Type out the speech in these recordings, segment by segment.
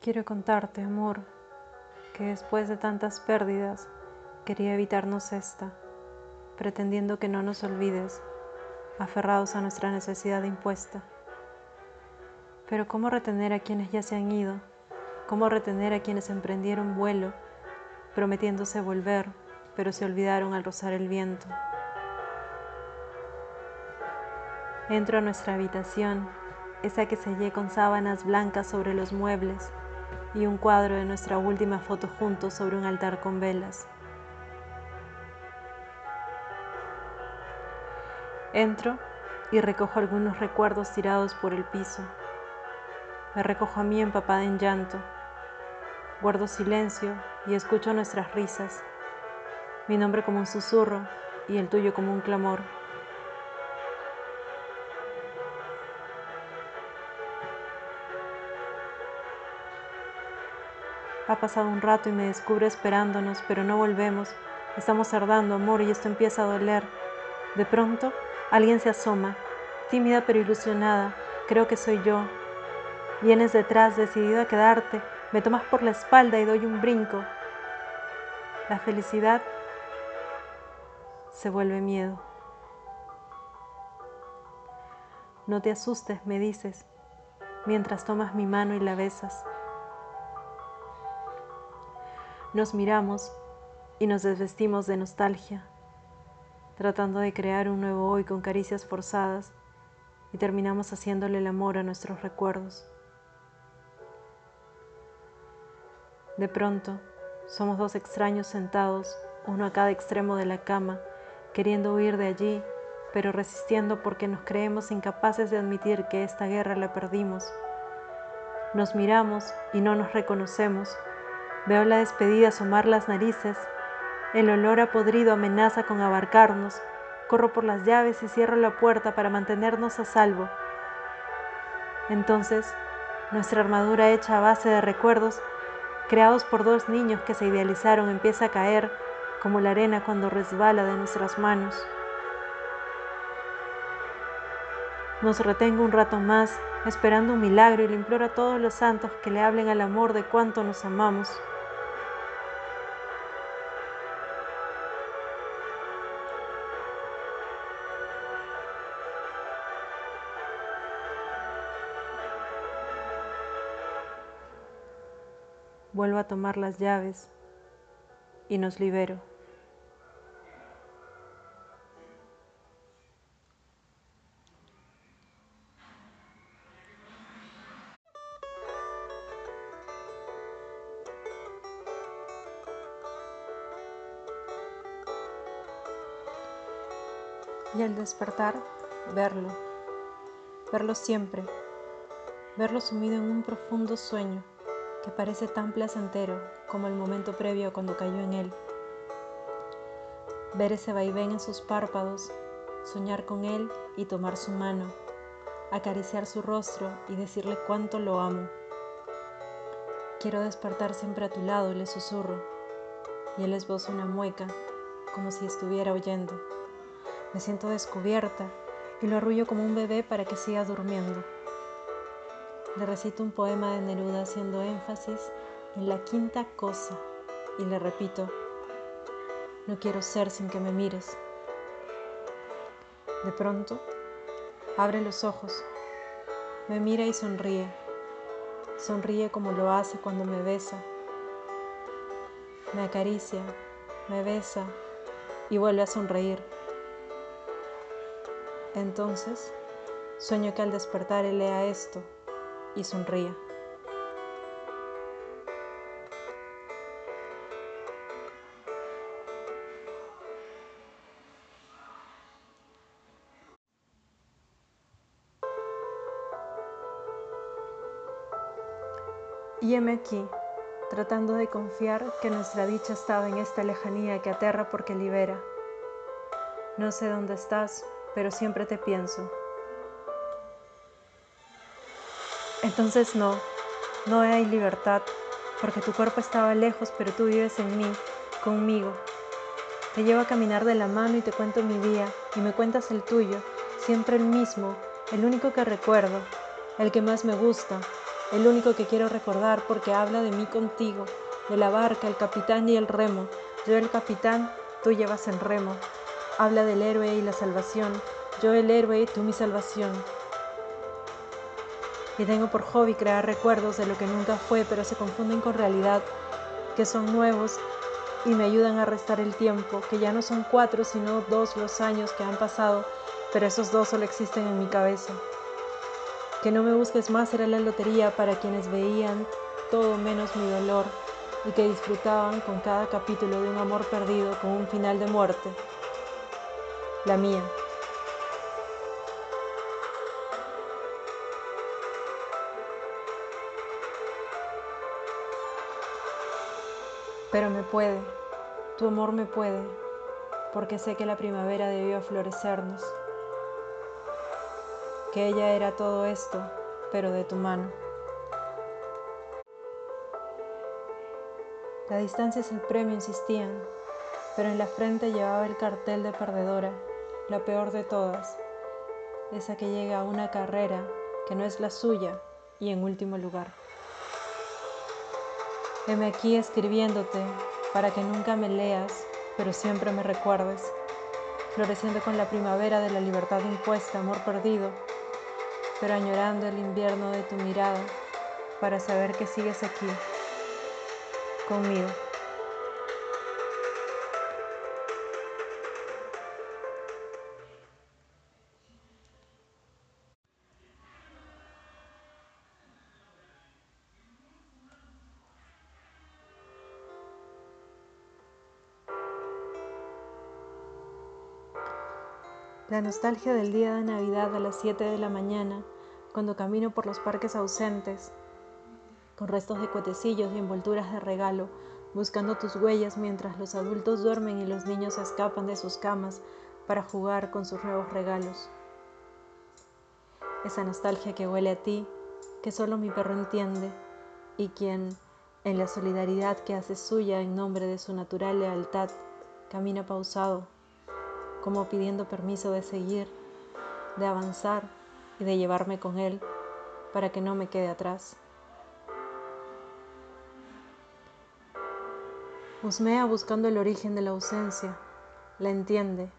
Quiero contarte, amor, que después de tantas pérdidas quería evitarnos esta, pretendiendo que no nos olvides, aferrados a nuestra necesidad impuesta. Pero ¿cómo retener a quienes ya se han ido? ¿Cómo retener a quienes emprendieron vuelo, prometiéndose volver, pero se olvidaron al rozar el viento? Entro a nuestra habitación, esa que sellé con sábanas blancas sobre los muebles y un cuadro de nuestra última foto juntos sobre un altar con velas. Entro y recojo algunos recuerdos tirados por el piso. Me recojo a mí empapada en llanto. Guardo silencio y escucho nuestras risas. Mi nombre como un susurro y el tuyo como un clamor. Ha pasado un rato y me descubre esperándonos, pero no volvemos. Estamos tardando, amor, y esto empieza a doler. De pronto, alguien se asoma, tímida pero ilusionada. Creo que soy yo. Vienes detrás, decidido a quedarte. Me tomas por la espalda y doy un brinco. La felicidad se vuelve miedo. No te asustes, me dices, mientras tomas mi mano y la besas. Nos miramos y nos desvestimos de nostalgia, tratando de crear un nuevo hoy con caricias forzadas y terminamos haciéndole el amor a nuestros recuerdos. De pronto, somos dos extraños sentados, uno a cada extremo de la cama, queriendo huir de allí, pero resistiendo porque nos creemos incapaces de admitir que esta guerra la perdimos. Nos miramos y no nos reconocemos Veo la despedida asomar las narices. El olor a podrido amenaza con abarcarnos. Corro por las llaves y cierro la puerta para mantenernos a salvo. Entonces, nuestra armadura hecha a base de recuerdos, creados por dos niños que se idealizaron, empieza a caer como la arena cuando resbala de nuestras manos. Nos retengo un rato más, esperando un milagro y le imploro a todos los santos que le hablen al amor de cuánto nos amamos. Vuelvo a tomar las llaves y nos libero. Al despertar, verlo, verlo siempre, verlo sumido en un profundo sueño que parece tan placentero como el momento previo cuando cayó en él. Ver ese vaivén en sus párpados, soñar con él y tomar su mano, acariciar su rostro y decirle cuánto lo amo. Quiero despertar siempre a tu lado, le susurro, y él esboza una mueca, como si estuviera oyendo. Me siento descubierta y lo arrullo como un bebé para que siga durmiendo. Le recito un poema de Neruda haciendo énfasis en la quinta cosa y le repito, no quiero ser sin que me mires. De pronto, abre los ojos, me mira y sonríe. Sonríe como lo hace cuando me besa. Me acaricia, me besa y vuelve a sonreír. Entonces, sueño que al despertar él lea esto y sonría. Y heme aquí, tratando de confiar que nuestra dicha estaba en esta lejanía que aterra porque libera. No sé dónde estás, pero siempre te pienso. Entonces no, no hay libertad, porque tu cuerpo estaba lejos, pero tú vives en mí, conmigo. Te llevo a caminar de la mano y te cuento mi día, y me cuentas el tuyo, siempre el mismo, el único que recuerdo, el que más me gusta, el único que quiero recordar porque habla de mí contigo, de la barca, el capitán y el remo. Yo el capitán, tú llevas el remo. Habla del héroe y la salvación, yo el héroe, tú mi salvación. Y tengo por hobby crear recuerdos de lo que nunca fue, pero se confunden con realidad, que son nuevos y me ayudan a restar el tiempo, que ya no son cuatro, sino dos los años que han pasado, pero esos dos solo existen en mi cabeza. Que no me busques más era la lotería para quienes veían todo menos mi dolor y que disfrutaban con cada capítulo de un amor perdido con un final de muerte. La mía. Pero me puede, tu amor me puede, porque sé que la primavera debió florecernos, que ella era todo esto, pero de tu mano. La distancia es el premio, insistían, pero en la frente llevaba el cartel de perdedora, la peor de todas, esa que llega a una carrera que no es la suya y en último lugar. Heme aquí escribiéndote para que nunca me leas, pero siempre me recuerdes, floreciendo con la primavera de la libertad impuesta, amor perdido, pero añorando el invierno de tu mirada para saber que sigues aquí, conmigo. La nostalgia del día de Navidad a las 7 de la mañana, cuando camino por los parques ausentes, con restos de cuetecillos y envolturas de regalo, buscando tus huellas mientras los adultos duermen y los niños escapan de sus camas para jugar con sus nuevos regalos. Esa nostalgia que huele a ti, que solo mi perro entiende y quien, en la solidaridad que hace suya en nombre de su natural lealtad, camina pausado como pidiendo permiso de seguir, de avanzar y de llevarme con Él para que no me quede atrás. Husmea buscando el origen de la ausencia, la entiende,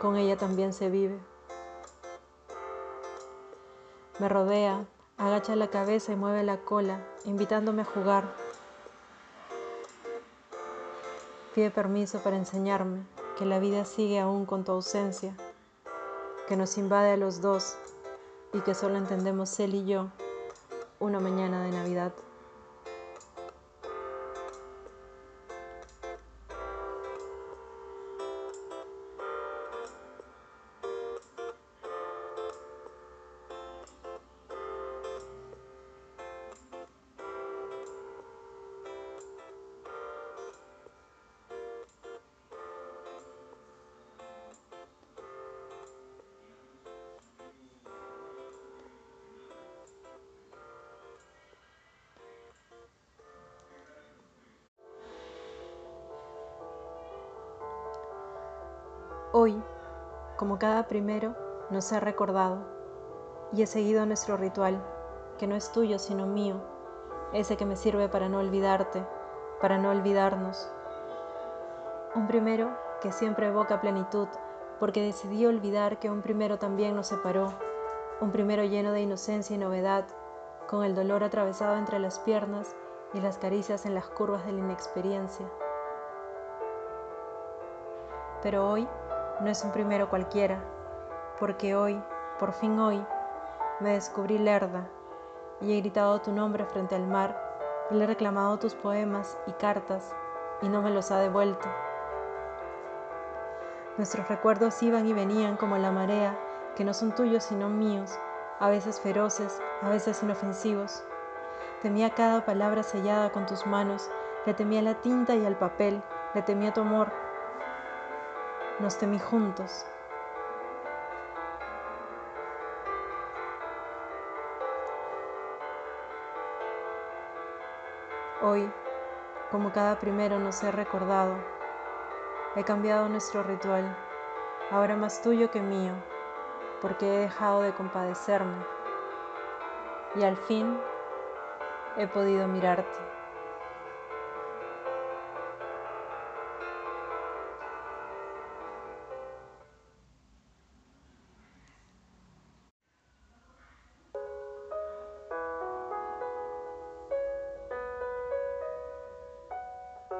con ella también se vive. Me rodea, agacha la cabeza y mueve la cola, invitándome a jugar. Pide permiso para enseñarme, que la vida sigue aún con tu ausencia, que nos invade a los dos y que solo entendemos él y yo una mañana de Navidad. Hoy, como cada primero, nos ha recordado y he seguido nuestro ritual, que no es tuyo sino mío, ese que me sirve para no olvidarte, para no olvidarnos. Un primero que siempre evoca plenitud, porque decidí olvidar que un primero también nos separó, un primero lleno de inocencia y novedad, con el dolor atravesado entre las piernas y las caricias en las curvas de la inexperiencia. Pero hoy no es un primero cualquiera, porque hoy, por fin hoy, me descubrí lerda y he gritado tu nombre frente al mar y le he reclamado tus poemas y cartas y no me los ha devuelto. Nuestros recuerdos iban y venían como la marea, que no son tuyos sino míos, a veces feroces, a veces inofensivos. Temía cada palabra sellada con tus manos, le temía la tinta y el papel, le temía tu amor, nos temí juntos. Hoy, como cada primero nos he recordado, he cambiado nuestro ritual, ahora más tuyo que mío, porque he dejado de compadecerme. Y al fin he podido mirarte.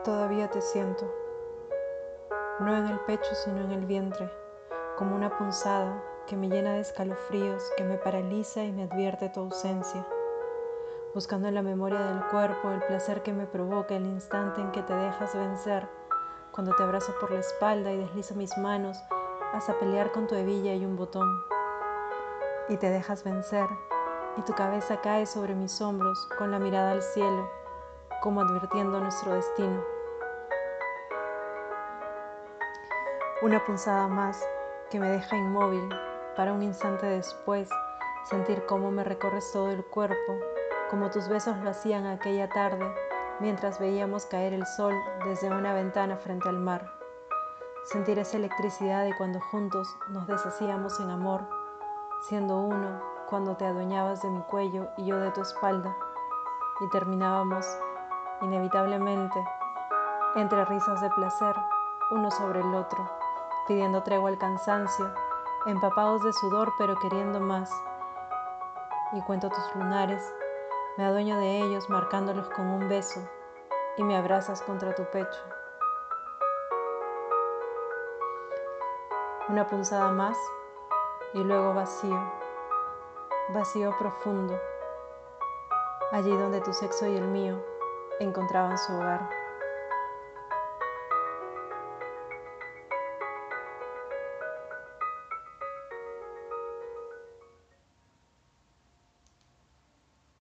Todavía te siento, no en el pecho sino en el vientre, como una punzada que me llena de escalofríos, que me paraliza y me advierte tu ausencia, buscando en la memoria del cuerpo el placer que me provoca el instante en que te dejas vencer, cuando te abrazo por la espalda y deslizo mis manos hasta pelear con tu hebilla y un botón, y te dejas vencer, y tu cabeza cae sobre mis hombros con la mirada al cielo, como advirtiendo nuestro destino. Una punzada más que me deja inmóvil para un instante después sentir cómo me recorres todo el cuerpo, como tus besos lo hacían aquella tarde mientras veíamos caer el sol desde una ventana frente al mar. Sentir esa electricidad de cuando juntos nos deshacíamos en amor, siendo uno cuando te adueñabas de mi cuello y yo de tu espalda, y terminábamos, inevitablemente, entre risas de placer, uno sobre el otro pidiendo tregua al cansancio, empapados de sudor pero queriendo más. Y cuento tus lunares, me adueño de ellos marcándolos con un beso y me abrazas contra tu pecho. Una punzada más y luego vacío, vacío profundo, allí donde tu sexo y el mío encontraban su hogar.